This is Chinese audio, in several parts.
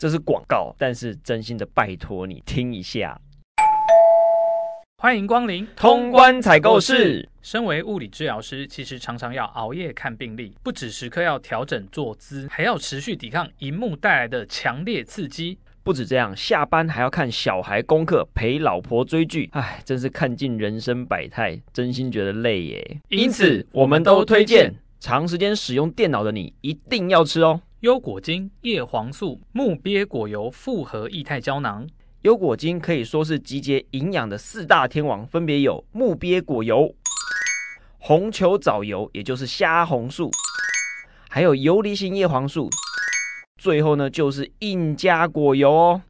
这是广告，但是真心的拜托你听一下。欢迎光临通关采购室。身为物理治疗师，其实常常要熬夜看病例，不止时刻要调整坐姿，还要持续抵抗荧幕带来的强烈刺激。不止这样，下班还要看小孩功课，陪老婆追剧，唉，真是看尽人生百态，真心觉得累耶。因此，我们都推荐长时间使用电脑的你一定要吃哦。优果精叶黄素木鳖果油复合液态胶囊，优果精可以说是集结营养的四大天王，分别有木鳖果油、红球藻油，也就是虾红素，还有游离型叶黄素，最后呢就是印加果油哦。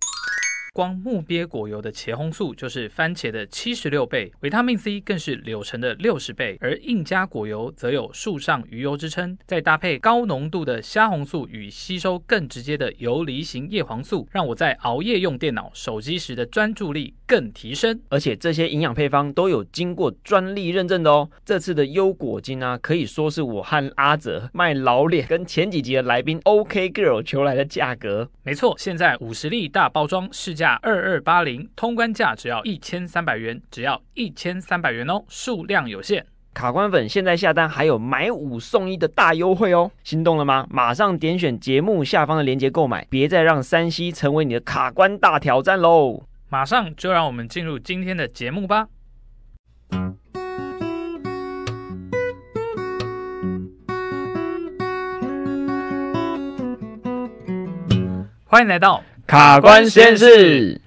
光木鳖果油的茄红素就是番茄的七十六倍，维他命 C 更是柳橙的六十倍，而印加果油则有树上鱼油之称。再搭配高浓度的虾红素与吸收更直接的游离型叶黄素，让我在熬夜用电脑、手机时的专注力更提升。而且这些营养配方都有经过专利认证的哦。这次的优果精啊，可以说是我和阿泽卖老脸跟前几集的来宾 OK Girl 求来的价格。没错，现在五十粒大包装市价二二八零，通关价只要一千三百元，只要一千三百元哦，数量有限。卡关粉现在下单还有买五送一的大优惠哦，心动了吗？马上点选节目下方的链接购买，别再让山西成为你的卡关大挑战喽！马上就让我们进入今天的节目吧。欢迎来到。卡关实验室，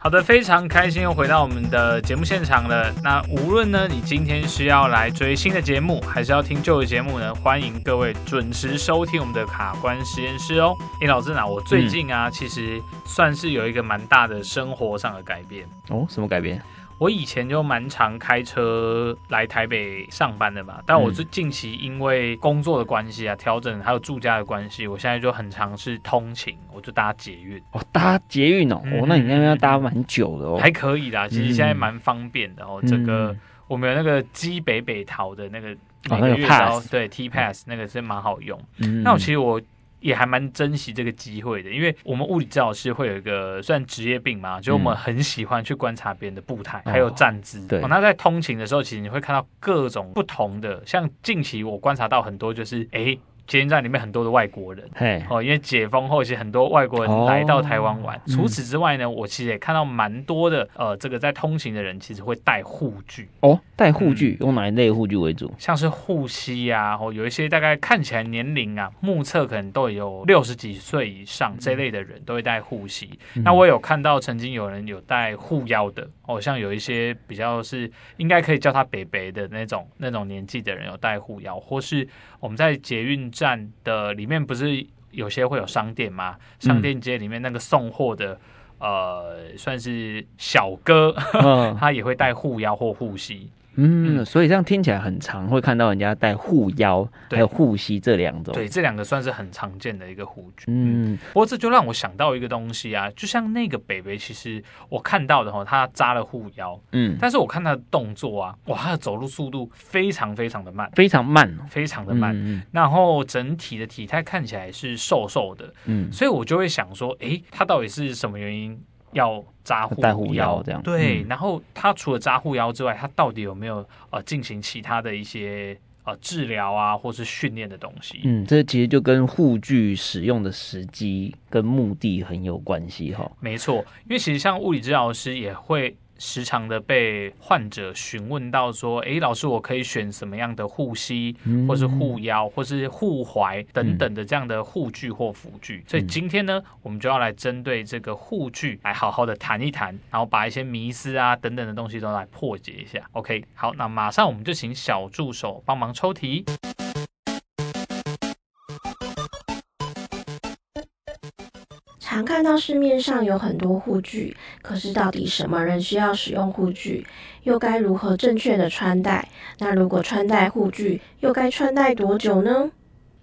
好的，非常开心又回到我们的节目现场了。那无论呢，你今天是要来追新的节目，还是要听旧的节目呢？欢迎各位准时收听我们的卡关实验室哦。诶，老师，那我最近啊，嗯、其实算是有一个蛮大的生活上的改变哦。什么改变？我以前就蛮常开车来台北上班的嘛，但我是近期因为工作的关系啊，调整还有住家的关系，我现在就很常是通勤，我就搭捷运。哦，搭捷运哦，嗯、哦，那你那边要搭蛮久的哦，还可以啦，其实现在蛮方便的哦，整个、嗯、我们有那个基北北桃的那个哦那个 pass 对 T pass 那个是蛮好用，嗯、那我其实我。也还蛮珍惜这个机会的，因为我们物理治疗师会有一个算职业病嘛，就我们很喜欢去观察别人的步态、嗯、还有站姿。对、哦，那在通勤的时候，其实你会看到各种不同的，像近期我观察到很多，就是诶。捷运站里面很多的外国人，嘿。哦，因为解封后，其实很多外国人来到台湾玩。哦、除此之外呢，嗯、我其实也看到蛮多的，呃，这个在通行的人其实会带护具。哦，带护具，用哪一类护具为主？像是护膝啊，哦，有一些大概看起来年龄啊，目测可能都有六十几岁以上这类的人都会带护膝。嗯、那我有看到曾经有人有带护腰的，哦，像有一些比较是应该可以叫他北北的那种那种年纪的人有带护腰，或是我们在捷运站的里面不是有些会有商店吗？商店街里面那个送货的，嗯、呃，算是小哥，嗯、他也会带护腰或护膝。嗯，所以这样听起来很常，会看到人家带护腰，还有护膝这两种。对，这两个算是很常见的一个护具。嗯，不过这就让我想到一个东西啊，就像那个北北，其实我看到的哈，他扎了护腰，嗯，但是我看他的动作啊，哇，他的走路速度非常非常的慢，非常慢，非常的慢。嗯，然后整体的体态看起来是瘦瘦的，嗯，所以我就会想说，诶，他到底是什么原因？要扎护腰这样，对。然后他除了扎护腰之外，他到底有没有呃进行其他的一些呃治疗啊，或是训练的东西？嗯，这其实就跟护具使用的时机跟目的很有关系哈。没错，因为其实像物理治疗师也会。时常的被患者询问到说：“诶，老师，我可以选什么样的护膝，或是护腰，或是护踝等等的这样的护具或辅具？”所以今天呢，我们就要来针对这个护具来好好的谈一谈，然后把一些迷思啊等等的东西都来破解一下。OK，好，那马上我们就请小助手帮忙抽题。常看到市面上有很多护具，可是到底什么人需要使用护具？又该如何正确的穿戴？那如果穿戴护具，又该穿戴多久呢？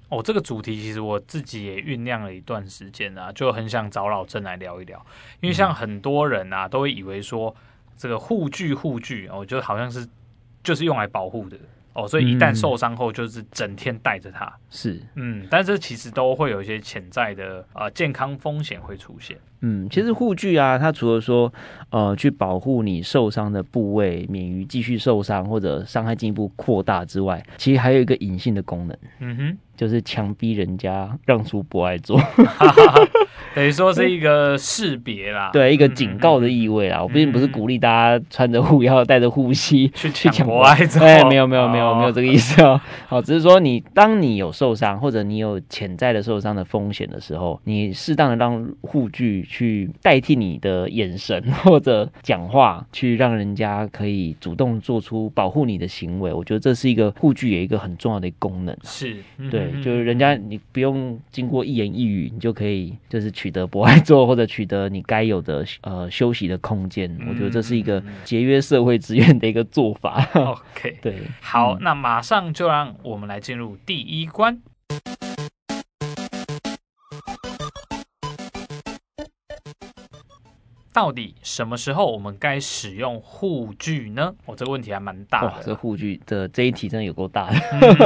哦，这个主题其实我自己也酝酿了一段时间啊，就很想找老郑来聊一聊。因为像很多人啊，都会以为说这个护具护具哦，就好像是就是用来保护的。哦，所以一旦受伤后，就是整天带着它。是，嗯，但是其实都会有一些潜在的呃健康风险会出现。嗯，其实护具啊，它除了说呃去保护你受伤的部位免于继续受伤或者伤害进一步扩大之外，其实还有一个隐性的功能。嗯哼。就是强逼人家让出博爱座，等于说是一个识别啦，对，一个警告的意味啦。嗯、我并不是鼓励大家穿着护腰、带着护膝 去抢博爱座，哎，没有没有没有没有这个意思哦。好，只是说你当你有受伤或者你有潜在的受伤的风险的时候，你适当的让护具去代替你的眼神或者讲话，去让人家可以主动做出保护你的行为。我觉得这是一个护具有一个很重要的功能。是，嗯、对。就是人家你不用经过一言一语，你就可以就是取得博爱座 或者取得你该有的呃休息的空间。我觉得这是一个节约社会资源的一个做法。OK，对，好，那马上就让我们来进入第一关。到底什么时候我们该使用护具呢？哦，这个问题还蛮大的。这护具的这一题真的有够大的。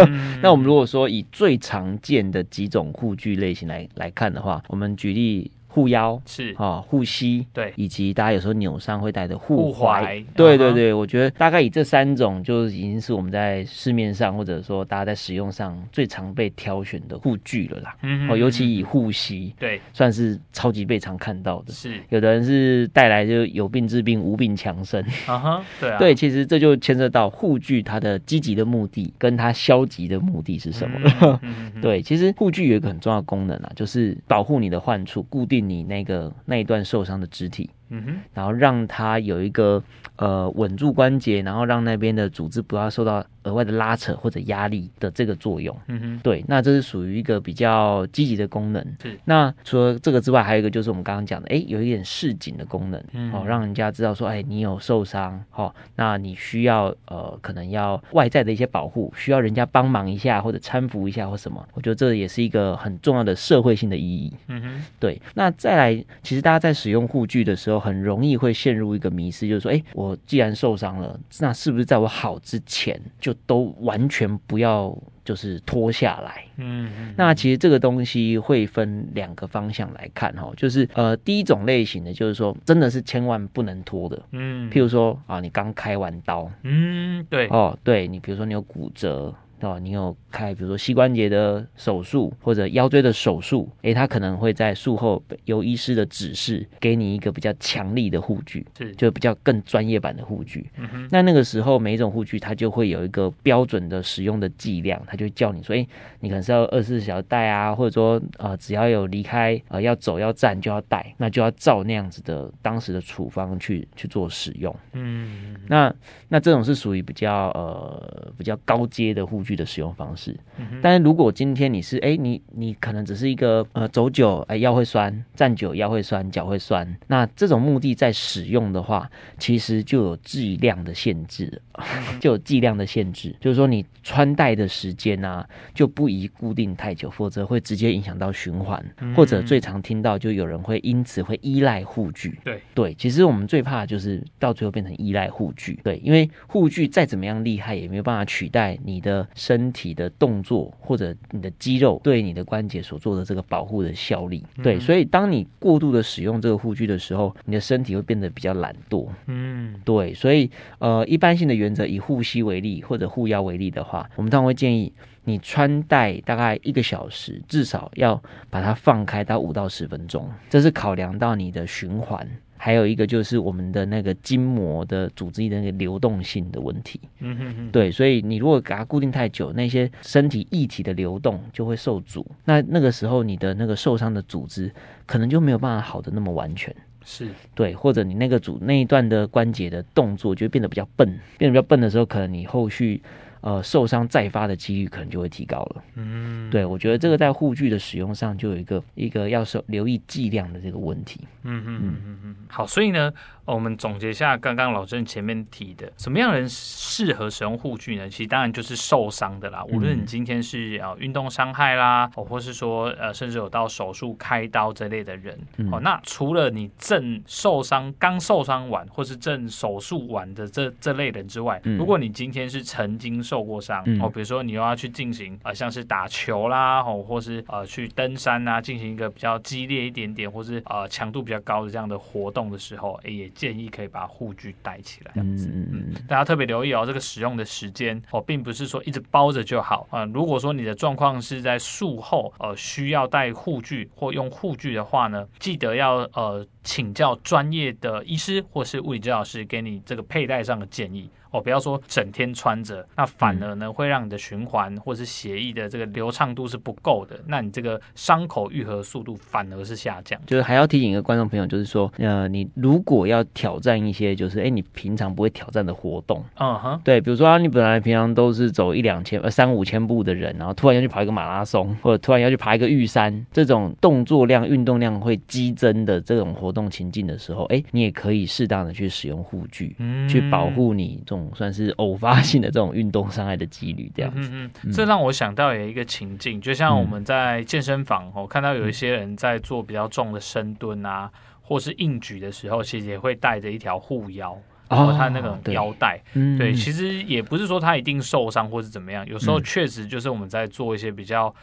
嗯、那我们如果说以最常见的几种护具类型来来看的话，我们举例。护腰是啊，护膝对，以及大家有时候扭伤会带的护踝，对对对，我觉得大概以这三种就已经是我们在市面上或者说大家在使用上最常被挑选的护具了啦。嗯哦，尤其以护膝，对，算是超级被常看到的。是，有的人是带来就有病治病，无病强身。啊哈，对啊，对，其实这就牵涉到护具它的积极的目的跟它消极的目的是什么了。对，其实护具有一个很重要的功能啊，就是保护你的患处，固定。你那个那一段受伤的肢体。嗯哼，然后让它有一个呃稳住关节，然后让那边的组织不要受到额外的拉扯或者压力的这个作用。嗯哼，对，那这是属于一个比较积极的功能。是，那除了这个之外，还有一个就是我们刚刚讲的，哎，有一点示警的功能，嗯，哦，让人家知道说，哎，你有受伤，哦，那你需要呃可能要外在的一些保护，需要人家帮忙一下或者搀扶一下或什么。我觉得这也是一个很重要的社会性的意义。嗯哼，对，那再来，其实大家在使用护具的时候。很容易会陷入一个迷失，就是说，哎，我既然受伤了，那是不是在我好之前就都完全不要就是脱下来？嗯，嗯，那其实这个东西会分两个方向来看哈，就是呃，第一种类型的，就是说真的是千万不能脱的，嗯，譬如说啊，你刚开完刀，嗯，对，哦，对你，比如说你有骨折。哦，你有开，比如说膝关节的手术或者腰椎的手术，诶，他可能会在术后由医师的指示给你一个比较强力的护具，是就比较更专业版的护具。嗯哼，那那个时候每一种护具它就会有一个标准的使用的剂量，它就会叫你说，诶，你可能是要二十四小时戴啊，或者说呃只要有离开呃要走要站就要戴，那就要照那样子的当时的处方去去做使用。嗯，那那这种是属于比较呃比较高阶的护具的使用方式，但是如果今天你是哎、欸，你你可能只是一个呃走久哎、欸、腰会酸，站久腰会酸，脚会酸，那这种目的在使用的话，其实就有剂量的限制，就有剂量的限制，就是说你穿戴的时间啊，就不宜固定太久，否则会直接影响到循环，或者最常听到就有人会因此会依赖护具。对。对，其实我们最怕的就是到最后变成依赖护具，对，因为护具再怎么样厉害，也没有办法取代你的。身体的动作或者你的肌肉对你的关节所做的这个保护的效力，对，所以当你过度的使用这个护具的时候，你的身体会变得比较懒惰，嗯，对，所以呃，一般性的原则以护膝为例或者护腰为例的话，我们通常会建议你穿戴大概一个小时，至少要把它放开到五到十分钟，这是考量到你的循环。还有一个就是我们的那个筋膜的组织的那个流动性的问题，嗯哼哼，对，所以你如果给它固定太久，那些身体液体的流动就会受阻，那那个时候你的那个受伤的组织可能就没有办法好的那么完全，是。对，或者你那个组那一段的关节的动作就会变得比较笨，变得比较笨的时候，可能你后续。呃，受伤再发的几率可能就会提高了。嗯，对，我觉得这个在护具的使用上就有一个一个要受留意剂量的这个问题。嗯嗯嗯嗯嗯。好，所以呢，我们总结一下刚刚老郑前面提的，什么样人适合使用护具呢？其实当然就是受伤的啦，无论你今天是啊运动伤害啦，哦，或是说呃甚至有到手术开刀这类的人。哦，那除了你正受伤、刚受伤完或是正手术完的这这类人之外，如果你今天是曾经受过伤、嗯、哦，比如说你又要去进行呃像是打球啦，哦，或是呃去登山啊，进行一个比较激烈一点点，或是呃强度比较高的这样的活动的时候，哎，也建议可以把护具戴起来。这样子，嗯，大家特别留意哦，这个使用的时间哦，并不是说一直包着就好啊、呃。如果说你的状况是在术后呃需要戴护具或用护具的话呢，记得要呃请教专业的医师或是物理治疗师给你这个佩戴上的建议。哦，不要说整天穿着，那反而呢会让你的循环或是血液的这个流畅度是不够的，那你这个伤口愈合速度反而是下降。就是还要提醒一个观众朋友，就是说，呃，你如果要挑战一些，就是哎，你平常不会挑战的活动，嗯哼，对，比如说啊，你本来平常都是走一两千呃三五千步的人，然后突然要去跑一个马拉松，或者突然要去爬一个玉山，这种动作量、运动量会激增的这种活动情境的时候，哎，你也可以适当的去使用护具，嗯，去保护你这种。算是偶发性的这种运动伤害的几率，这样子。嗯嗯，这让我想到有一个情境，就像我们在健身房，我看到有一些人在做比较重的深蹲啊，或是硬举的时候，其实也会带着一条护腰，然后他那个腰带。对，其实也不是说他一定受伤或是怎么样，有时候确实就是我们在做一些比较。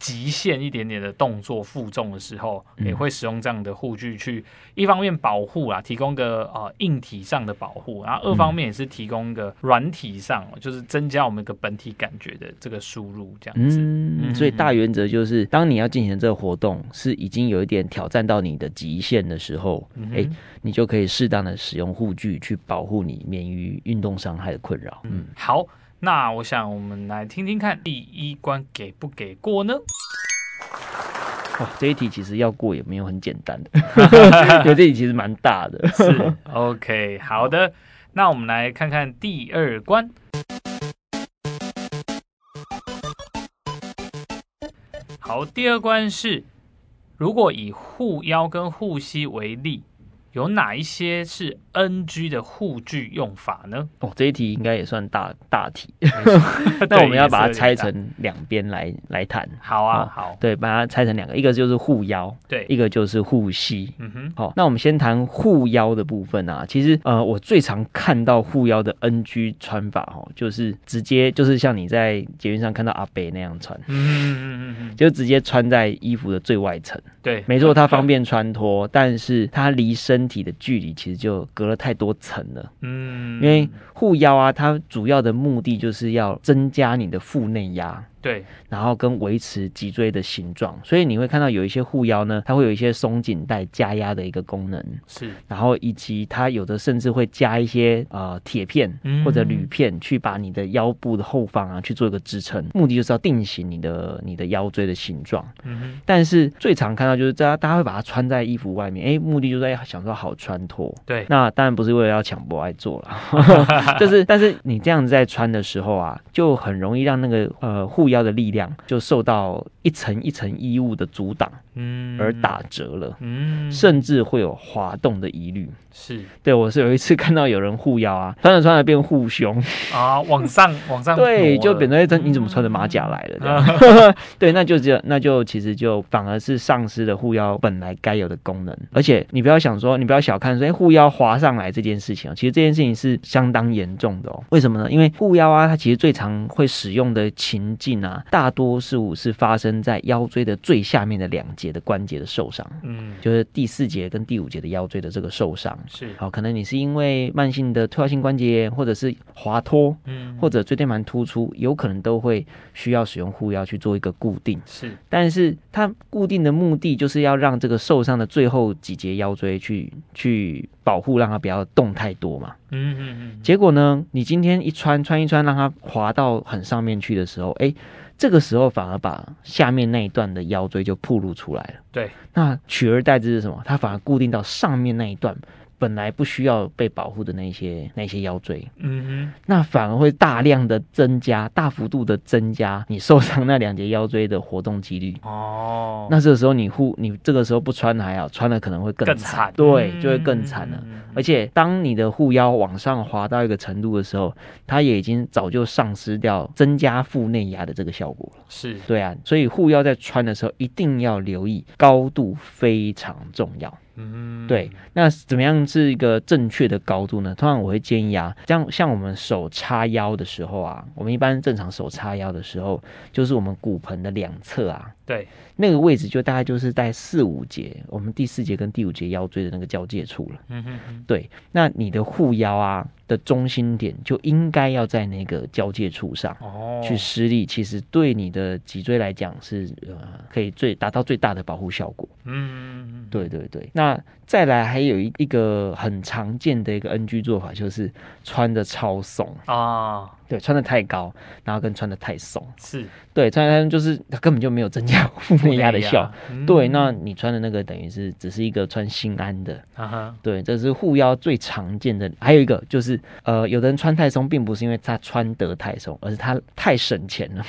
极限一点点的动作负重的时候，也会使用这样的护具去，一方面保护啊，提供个呃硬体上的保护，然后二方面也是提供个软体上，就是增加我们一个本体感觉的这个输入，这样子。嗯，所以大原则就是，当你要进行这个活动是已经有一点挑战到你的极限的时候，哎，你就可以适当的使用护具去保护你免于运动伤害的困扰。嗯，好。那我想，我们来听听看第一关给不给过呢？哇，这一题其实要过也没有很简单的，因为这题其实蛮大的。是，OK，好的。那我们来看看第二关。好，第二关是，如果以护腰跟护膝为例。有哪一些是 NG 的护具用法呢？哦，这一题应该也算大大题。那我们要把它拆成两边来来谈。好啊，好，对，把它拆成两个，一个就是护腰，对，一个就是护膝。嗯哼，好，那我们先谈护腰的部分啊。其实，呃，我最常看到护腰的 NG 穿法，哦，就是直接就是像你在捷运上看到阿北那样穿，嗯嗯嗯嗯，就直接穿在衣服的最外层。对，没错，它方便穿脱，但是它离身。身体的距离其实就隔了太多层了，嗯，因为护腰啊，它主要的目的就是要增加你的腹内压。对，然后跟维持脊椎的形状，所以你会看到有一些护腰呢，它会有一些松紧带加压的一个功能，是，然后以及它有的甚至会加一些呃铁片或者铝片，去把你的腰部的后方啊去做一个支撑，目的就是要定型你的你的腰椎的形状。嗯哼，但是最常看到就是大家大家会把它穿在衣服外面，哎，目的就是要想说好穿脱。对，那当然不是为了要抢博爱做了，就是但是你这样子在穿的时候啊，就很容易让那个呃护。要的力量就受到一层一层衣物的阻挡，嗯，而打折了，嗯，甚至会有滑动的疑虑。是对，我是有一次看到有人护腰啊，穿着穿着变护胸啊，往上 往上，对，就变成一层，你怎么穿着马甲来了这样？对，那就这，那就其实就反而是丧失了护腰本来该有的功能。而且你不要想说，你不要小看说，哎，护腰滑上来这件事情啊，其实这件事情是相当严重的哦。为什么呢？因为护腰啊，它其实最常会使用的情境啊，大多数是发生在腰椎的最下面的两节的关节的受伤，嗯，就是第四节跟第五节的腰椎的这个受伤。是好，可能你是因为慢性的退化性关节炎，或者是滑脱，嗯，或者椎间盘突出，有可能都会需要使用护腰去做一个固定。是，但是它固定的目的就是要让这个受伤的最后几节腰椎去去保护，让它不要动太多嘛。嗯嗯嗯。结果呢，你今天一穿穿一穿，让它滑到很上面去的时候，哎。这个时候反而把下面那一段的腰椎就暴露出来了。对，那取而代之是什么？它反而固定到上面那一段。本来不需要被保护的那些那些腰椎，嗯哼，那反而会大量的增加，大幅度的增加你受伤那两节腰椎的活动几率。哦，那这个时候你护你这个时候不穿还好，穿了可能会更惨，对，就会更惨了。嗯、而且当你的护腰往上滑到一个程度的时候，它也已经早就丧失掉增加腹内压的这个效果了。是对啊，所以护腰在穿的时候一定要留意，高度非常重要。对。那怎么样是一个正确的高度呢？通常我会建议啊，像像我们手叉腰的时候啊，我们一般正常手叉腰的时候，就是我们骨盆的两侧啊，对，那个位置就大概就是在四五节，我们第四节跟第五节腰椎的那个交界处了。嗯哼哼，对。那你的护腰啊的中心点就应该要在那个交界处上哦，去施力，其实对你的脊椎来讲是呃可以最达到最大的保护效果。嗯，对对对。那再来还有一一个很常见的一个 NG 做法，就是穿的超松啊，对，穿的太高，然后跟穿的太松，是对，穿的就是它 根本就没有增加腹内压的效。嗯、对，那你穿的那个等于是只是一个穿心安的，啊哈，对，这是护腰最常见的。还有一个就是，呃，有的人穿太松，并不是因为他穿得太松，而是他太省钱了。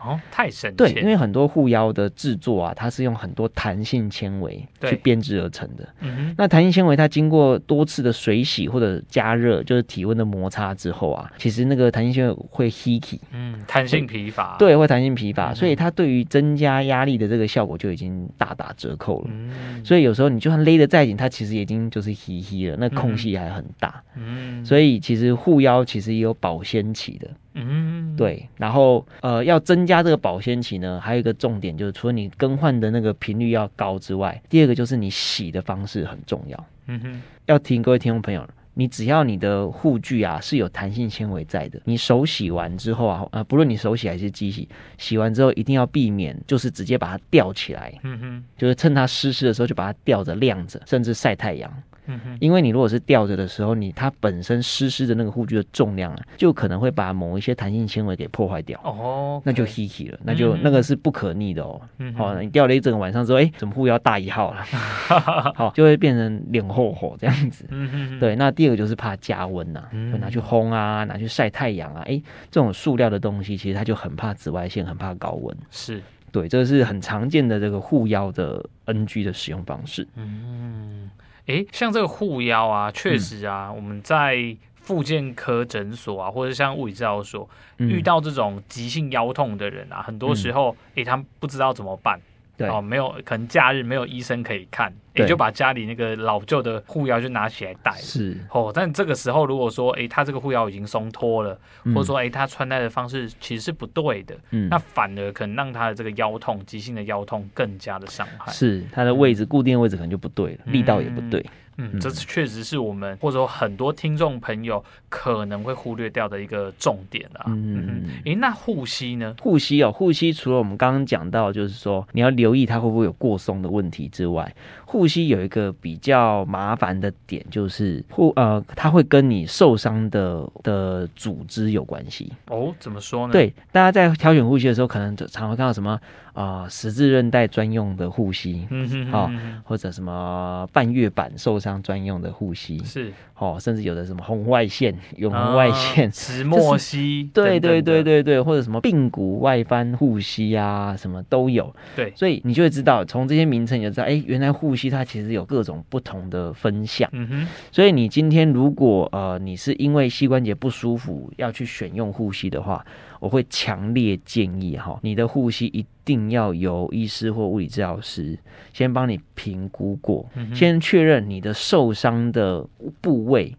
哦，太神奇。对，因为很多护腰的制作啊，它是用很多弹性纤维去编织而成的。嗯哼，那弹性纤维它经过多次的水洗或者加热，就是体温的摩擦之后啊，其实那个弹性纤维会 heaty，嗯，弹性疲乏。对，会弹性疲乏，嗯、所以它对于增加压力的这个效果就已经大打折扣了。嗯，所以有时候你就算勒得再紧，它其实已经就是 heaty 了，那空隙还很大。嗯，所以其实护腰其实也有保鲜期的。嗯，对，然后呃，要增加这个保鲜期呢，还有一个重点就是，除了你更换的那个频率要高之外，第二个就是你洗的方式很重要。嗯哼，要提醒各位听众朋友，你只要你的护具啊是有弹性纤维在的，你手洗完之后啊，呃，不论你手洗还是机洗，洗完之后一定要避免就是直接把它吊起来，嗯哼，就是趁它湿湿的时候就把它吊着晾着，甚至晒太阳。嗯，因为你如果是吊着的时候，你它本身湿湿的那个护具的重量啊，就可能会把某一些弹性纤维给破坏掉。哦，那就 heaty 了，那就、嗯、那个是不可逆的哦。嗯，好、哦，你吊了一整个晚上之后，哎，怎么护腰大一号了？好，就会变成脸厚厚这样子。嗯哼，对。那第二个就是怕加温呐、拿去烘啊，拿去晒太阳啊。哎，这种塑料的东西，其实它就很怕紫外线，很怕高温。是对，这是很常见的这个护腰的 NG 的使用方式。嗯。诶，像这个护腰啊，确实啊，嗯、我们在复健科诊所啊，或者像物理治疗所、嗯、遇到这种急性腰痛的人啊，很多时候，诶，他们不知道怎么办。对。哦，没有，可能假日没有医生可以看，也就把家里那个老旧的护腰就拿起来戴。是。哦，但这个时候如果说，哎，他这个护腰已经松脱了，嗯、或者说，哎，他穿戴的方式其实是不对的，嗯，那反而可能让他的这个腰痛，急性的腰痛更加的伤害。是，他的位置、嗯、固定的位置可能就不对了，力道也不对。嗯嗯，这确实是我们或者说很多听众朋友可能会忽略掉的一个重点啊。嗯嗯，诶，那护膝呢？护膝哦，护膝除了我们刚刚讲到，就是说你要留意它会不会有过松的问题之外，护膝有一个比较麻烦的点，就是护呃，它会跟你受伤的的组织有关系。哦，怎么说呢？对，大家在挑选护膝的时候，可能常会看到什么啊、呃，十字韧带专用的护膝，嗯哼，好、哦，或者什么半月板受伤。专用的护膝是哦，甚至有的什么红外线、有红外线、石 墨烯，对对对对对，或者什么髌骨外翻护膝啊，什么都有。对，所以你就会知道，从这些名称你就知道，哎，原来护膝它其实有各种不同的分项。嗯哼，所以你今天如果呃你是因为膝关节不舒服要去选用护膝的话，我会强烈建议哈，你的护膝一定要由医师或物理治疗师先帮你评估过，嗯、先确认你的受伤的部位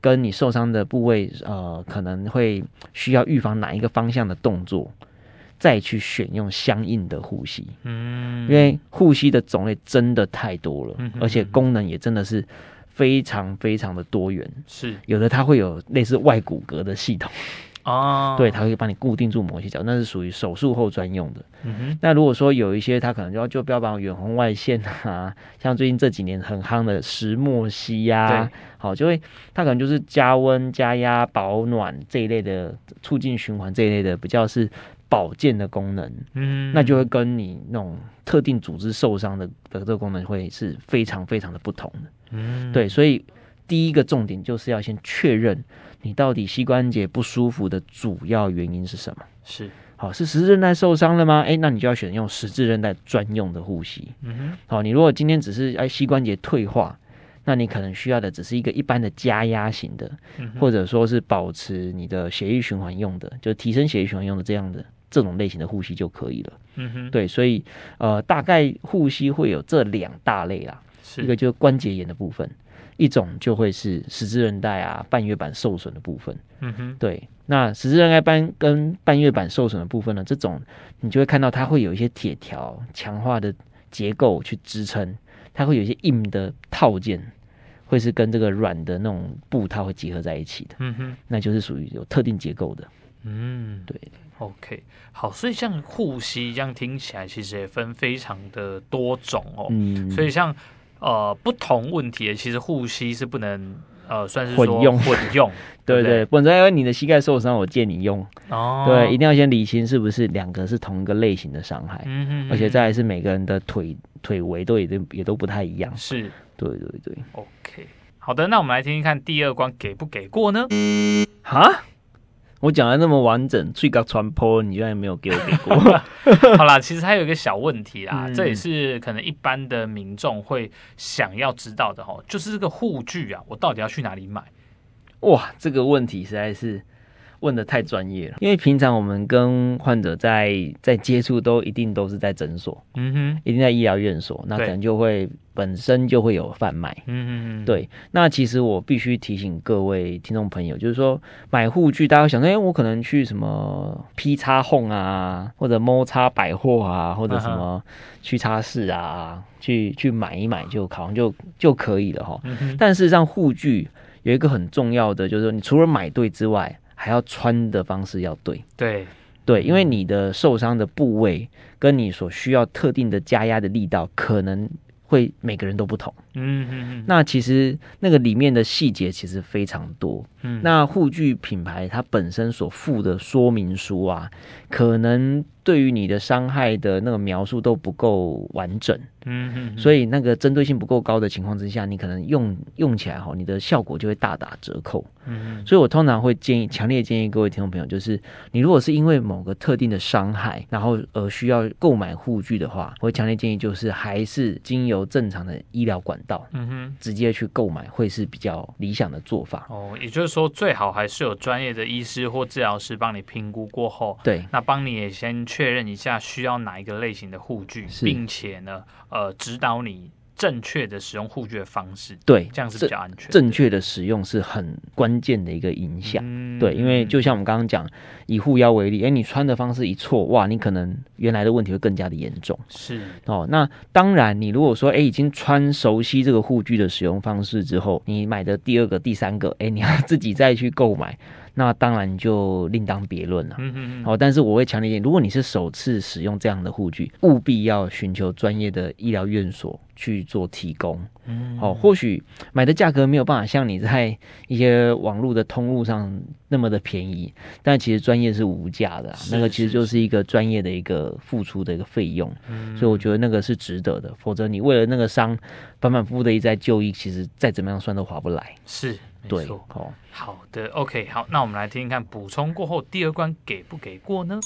跟你受伤的部位，呃，可能会需要预防哪一个方向的动作，再去选用相应的护膝。嗯，因为护膝的种类真的太多了，嗯、而且功能也真的是非常非常的多元。是，有的它会有类似外骨骼的系统。哦，对，它会帮你固定住某些角，那是属于手术后专用的。嗯哼，那如果说有一些，它可能就要就标榜远红外线啊，像最近这几年很夯的石墨烯呀，好，就会它可能就是加温、加压、保暖这一类的，促进循环这一类的，比较是保健的功能。嗯，那就会跟你那种特定组织受伤的的这个功能会是非常非常的不同的。嗯，对，所以第一个重点就是要先确认。你到底膝关节不舒服的主要原因是什么？是好，是十字韧带受伤了吗？哎，那你就要选用十字韧带专用的护膝。嗯哼，好，你如果今天只是哎膝关节退化，那你可能需要的只是一个一般的加压型的，嗯，或者说是保持你的血液循环用的，就提升血液循环用的这样的这种类型的护膝就可以了。嗯哼，对，所以呃，大概护膝会有这两大类啦。是一个就是关节炎的部分，一种就会是十字韧带啊半月板受损的部分。嗯哼，对，那十字韧带斑跟半月板受损的部分呢，这种你就会看到它会有一些铁条强化的结构去支撑，它会有一些硬的套件，会是跟这个软的那种布套会结合在一起的。嗯哼，那就是属于有特定结构的。嗯，对，OK，好，所以像护膝这样听起来其实也分非常的多种哦。嗯，所以像呃不同问题的，其实护膝是不能呃算是混用混用，对对对，本身因为你的膝盖受伤，我建议你用。哦，对，一定要先理清是不是两个是同一个类型的伤害，嗯哼，而且再来是每个人的腿腿围都也都也都不太一样。是，对对对。OK，好的，那我们来听听看第二关给不给过呢？哈？我讲的那么完整，最高传播，你居然没有给我给过？好啦，其实还有一个小问题啦，嗯、这也是可能一般的民众会想要知道的哈，就是这个护具啊，我到底要去哪里买？哇，这个问题实在是问的太专业了。因为平常我们跟患者在在接触，都一定都是在诊所，嗯哼，一定在医疗院所，那可能就会本身就会有贩卖，嗯嗯嗯，对。那其实我必须提醒各位听众朋友，就是说买护具，大家想说，哎、欸，我可能去什么 P 叉 Home 啊，或者 M 叉百货啊，或者什么屈臣氏啊，去去买一买就好像就就可以了哈。嗯、但事实上，护具有一个很重要的，就是说你除了买对之外，还要穿的方式要对。对对，因为你的受伤的部位跟你所需要特定的加压的力道，可能会每个人都不同。嗯嗯嗯。那其实那个里面的细节其实非常多。嗯。那护具品牌它本身所附的说明书啊，可能对于你的伤害的那个描述都不够完整。嗯嗯。所以那个针对性不够高的情况之下，你可能用用起来哈，你的效果就会大打折扣。嗯。所以我通常会建议，强烈建议各位听众朋友，就是你如果是因为某个特定的伤害，然后而需要购买护具的话，我会强烈建议就是还是经由正常的医疗管道，嗯哼，直接去购买会是比较理想的做法。哦，也就是说，最好还是有专业的医师或治疗师帮你评估过后，对，那帮你也先确认一下需要哪一个类型的护具，并且呢，呃，指导你。正确的使用护具的方式，对，这样是比较安全。正确的使用是很关键的一个影响，嗯，对，因为就像我们刚刚讲，以护腰为例，哎，你穿的方式一错，哇，你可能原来的问题会更加的严重。是哦，那当然，你如果说哎已经穿熟悉这个护具的使用方式之后，你买的第二个、第三个，哎，你要自己再去购买。那当然就另当别论了。嗯嗯嗯。好，但是我会强烈建议，如果你是首次使用这样的护具，务必要寻求专业的医疗院所去做提供。嗯。好，或许买的价格没有办法像你在一些网络的通路上那么的便宜，但其实专业是无价的，那个其实就是一个专业的一个付出的一个费用。嗯。所以我觉得那个是值得的，否则你为了那个伤反反复复的一再就医，其实再怎么样算都划不来。是。对，哦，好的，OK，好，那我们来听听看，补充过后第二关给不给过呢？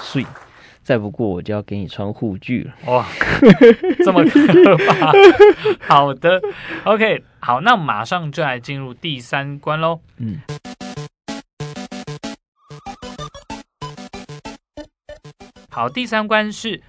所以再不过我就要给你穿护具了。哇，这么可怕！好的，OK，好，那马上就来进入第三关喽。嗯，好，第三关是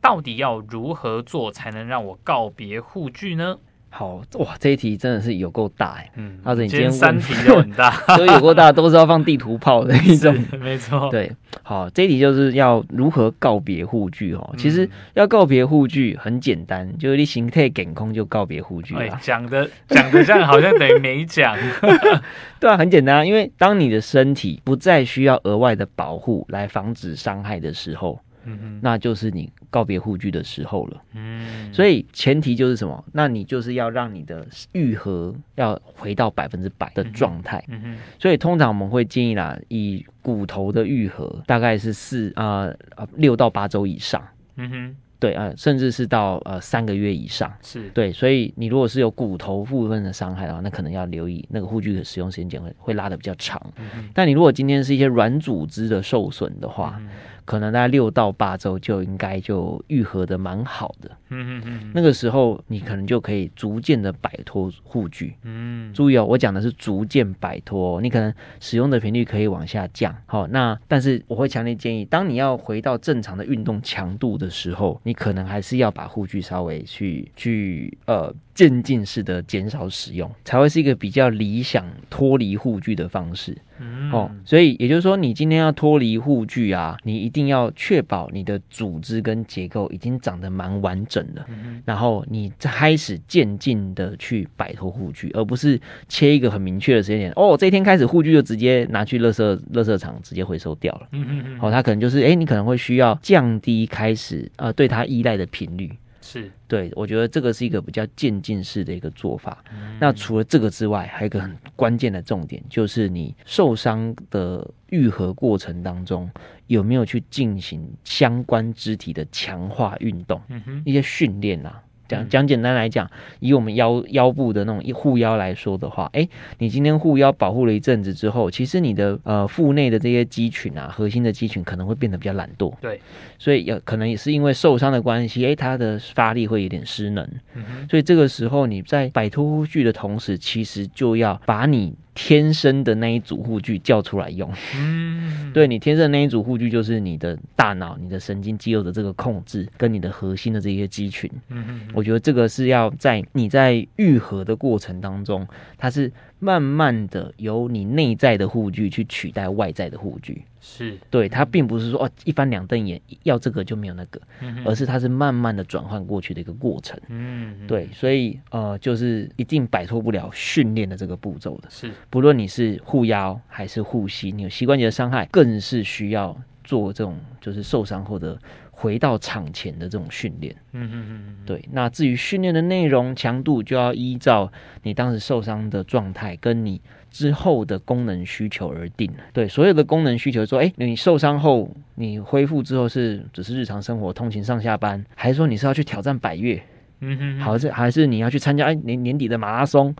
到底要如何做才能让我告别护具呢？好哇，这一题真的是有够大哎！嗯，阿哲，你今天三题都很大，所以有够大，都是要放地图炮的一种，没错。对，好，这一题就是要如何告别护具哦。其实要告别护具很简单，就是你形态减空就告别护具了。讲的讲的像好像等于没讲。对啊，很简单啊，因为当你的身体不再需要额外的保护来防止伤害的时候。嗯，那就是你告别护具的时候了。嗯，所以前提就是什么？那你就是要让你的愈合要回到百分之百的状态。嗯哼，所以通常我们会建议啦，以骨头的愈合大概是四啊六到八周以上。嗯哼，对啊，甚至是到呃三个月以上。是对，所以你如果是有骨头部分的伤害的话，那可能要留意那个护具的使用时间会会拉的比较长。但你如果今天是一些软组织的受损的话，可能大概六到八周就应该就愈合的蛮好的。嗯嗯嗯，那个时候你可能就可以逐渐的摆脱护具。嗯，注意哦，我讲的是逐渐摆脱，你可能使用的频率可以往下降。好，那但是我会强烈建议，当你要回到正常的运动强度的时候，你可能还是要把护具稍微去去呃渐进式的减少使用，才会是一个比较理想脱离护具的方式。嗯、哦，所以也就是说，你今天要脱离护具啊，你一定要确保你的组织跟结构已经长得蛮完整的，嗯、然后你开始渐进的去摆脱护具，而不是切一个很明确的时间点。哦，这一天开始护具就直接拿去垃圾垃圾场直接回收掉了。嗯嗯嗯。哦，它可能就是，哎，你可能会需要降低开始呃对它依赖的频率。是对，我觉得这个是一个比较渐进式的一个做法。嗯、那除了这个之外，还有一个很关键的重点，就是你受伤的愈合过程当中，有没有去进行相关肢体的强化运动，嗯，一些训练啊。讲讲简单来讲，以我们腰腰部的那种护腰来说的话，诶，你今天护腰保护了一阵子之后，其实你的呃腹内的这些肌群啊，核心的肌群可能会变得比较懒惰。对，所以有可能也是因为受伤的关系，诶，它的发力会有点失能。嗯哼，所以这个时候你在摆脱护具的同时，其实就要把你。天生的那一组护具叫出来用，嗯，对，你天生的那一组护具就是你的大脑、你的神经肌肉的这个控制，跟你的核心的这些肌群。嗯嗯，我觉得这个是要在你在愈合的过程当中，它是慢慢的由你内在的护具去取代外在的护具。是对，他并不是说哦一翻两瞪眼，要这个就没有那个，嗯、而是它是慢慢的转换过去的一个过程。嗯，对，所以呃，就是一定摆脱不了训练的这个步骤的。是，不论你是护腰还是护膝，你有膝关节的伤害，更是需要做这种就是受伤后的回到场前的这种训练。嗯嗯嗯，对。那至于训练的内容强度，就要依照你当时受伤的状态跟你。之后的功能需求而定，对，所有的功能需求说，哎，你受伤后，你恢复之后是只是日常生活通勤上下班，还是说你是要去挑战百越？嗯哼，好，是还是你要去参加哎年年底的马拉松？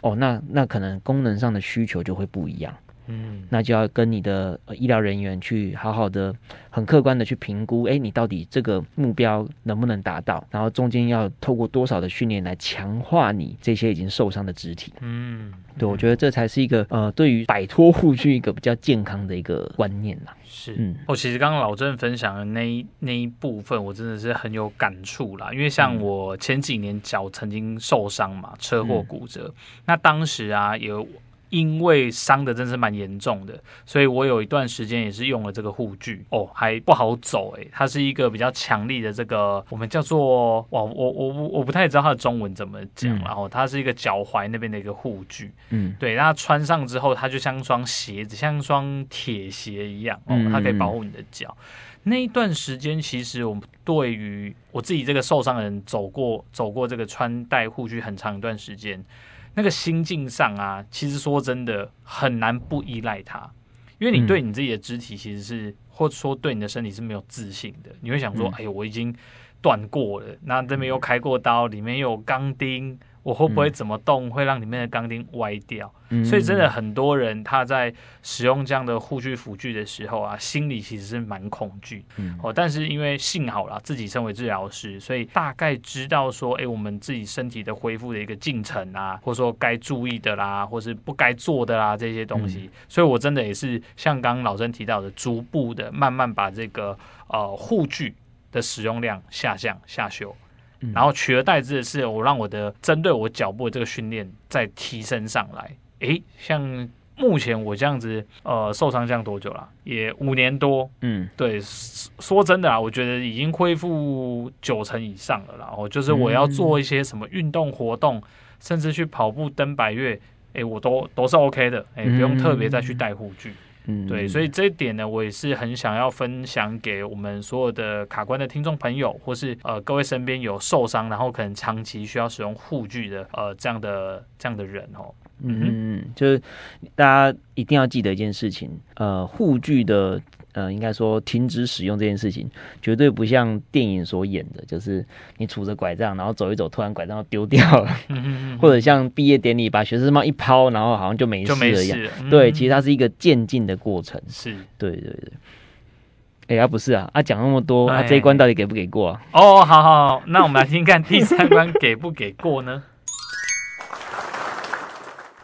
哦，那那可能功能上的需求就会不一样。嗯，那就要跟你的医疗人员去好好的、很客观的去评估，哎，你到底这个目标能不能达到？然后中间要透过多少的训练来强化你这些已经受伤的肢体？嗯，对，我觉得这才是一个呃，对于摆脱护具一个比较健康的一个观念啦。是，嗯，哦，其实刚刚老郑分享的那一那一部分，我真的是很有感触啦。因为像我前几年脚曾经受伤嘛，车祸骨折，嗯、那当时啊有。因为伤的真是蛮严重的，所以我有一段时间也是用了这个护具哦，还不好走诶，它是一个比较强力的这个，我们叫做哇，我我我我不太知道它的中文怎么讲，然后它是一个脚踝那边的一个护具，嗯，对，那穿上之后，它就像双鞋子，像双铁鞋一样哦，它可以保护你的脚。那一段时间，其实我对于我自己这个受伤的人走过走过这个穿戴护具很长一段时间。那个心境上啊，其实说真的很难不依赖它，因为你对你自己的肢体其实是，或者说对你的身体是没有自信的。你会想说，哎呦，我已经断过了，那这边又开过刀，里面又有钢钉。我会不会怎么动会让里面的钢钉歪掉？嗯、所以真的很多人他在使用这样的护具辅具的时候啊，心里其实是蛮恐惧。嗯、哦，但是因为幸好啦，自己身为治疗师，所以大概知道说，哎，我们自己身体的恢复的一个进程啊，或者说该注意的啦，或是不该做的啦这些东西。嗯、所以我真的也是像刚刚老曾提到的，逐步的慢慢把这个呃护具的使用量下降下修。然后取而代之的是，我让我的针对我脚部的这个训练再提升上来。诶，像目前我这样子，呃，受伤这样多久了？也五年多。嗯，对，说真的啊，我觉得已经恢复九成以上了。然后就是我要做一些什么运动活动，甚至去跑步、登百越，诶，我都都是 OK 的。诶，不用特别再去带护具。嗯，对，所以这一点呢，我也是很想要分享给我们所有的卡关的听众朋友，或是呃各位身边有受伤，然后可能长期需要使用护具的呃这样的这样的人哦。嗯嗯，就是大家一定要记得一件事情，呃，护具的。呃，应该说停止使用这件事情，绝对不像电影所演的，就是你杵着拐杖，然后走一走，突然拐杖丢掉了，或者像毕业典礼把学生帽一抛，然后好像就没事了一样。对，其实它是一个渐进的过程。是，对对对。哎呀，不是啊，啊讲那么多，啊哎这一关到底给不给过啊？哦，好好好，那我们来听看第三关给不给过呢？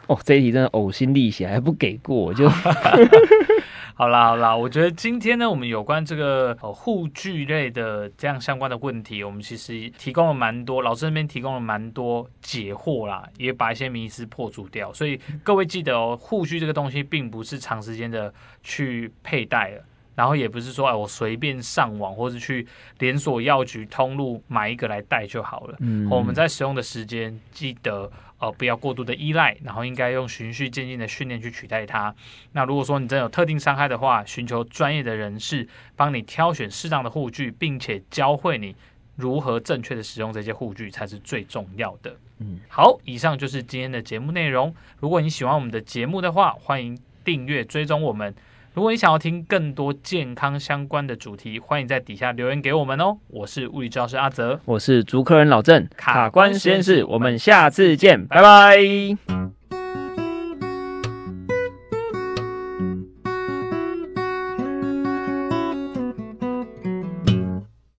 哦，这一题真的呕心沥血，还不给过，就 好啦好啦，我觉得今天呢，我们有关这个呃护具类的这样相关的问题，我们其实提供了蛮多，老师那边提供了蛮多解惑啦，也把一些迷思破除掉。所以各位记得哦，护具这个东西并不是长时间的去佩戴了。然后也不是说哎，我随便上网或者去连锁药局通路买一个来戴就好了。嗯，我们在使用的时间，记得呃不要过度的依赖，然后应该用循序渐进的训练去取代它。那如果说你真有特定伤害的话，寻求专业的人士帮你挑选适当的护具，并且教会你如何正确的使用这些护具才是最重要的。嗯，好，以上就是今天的节目内容。如果你喜欢我们的节目的话，欢迎订阅追踪我们。如果你想要听更多健康相关的主题，欢迎在底下留言给我们哦。我是物理治疗师阿泽，我是足科人老郑，卡卡关实验室，我们下次见，拜拜。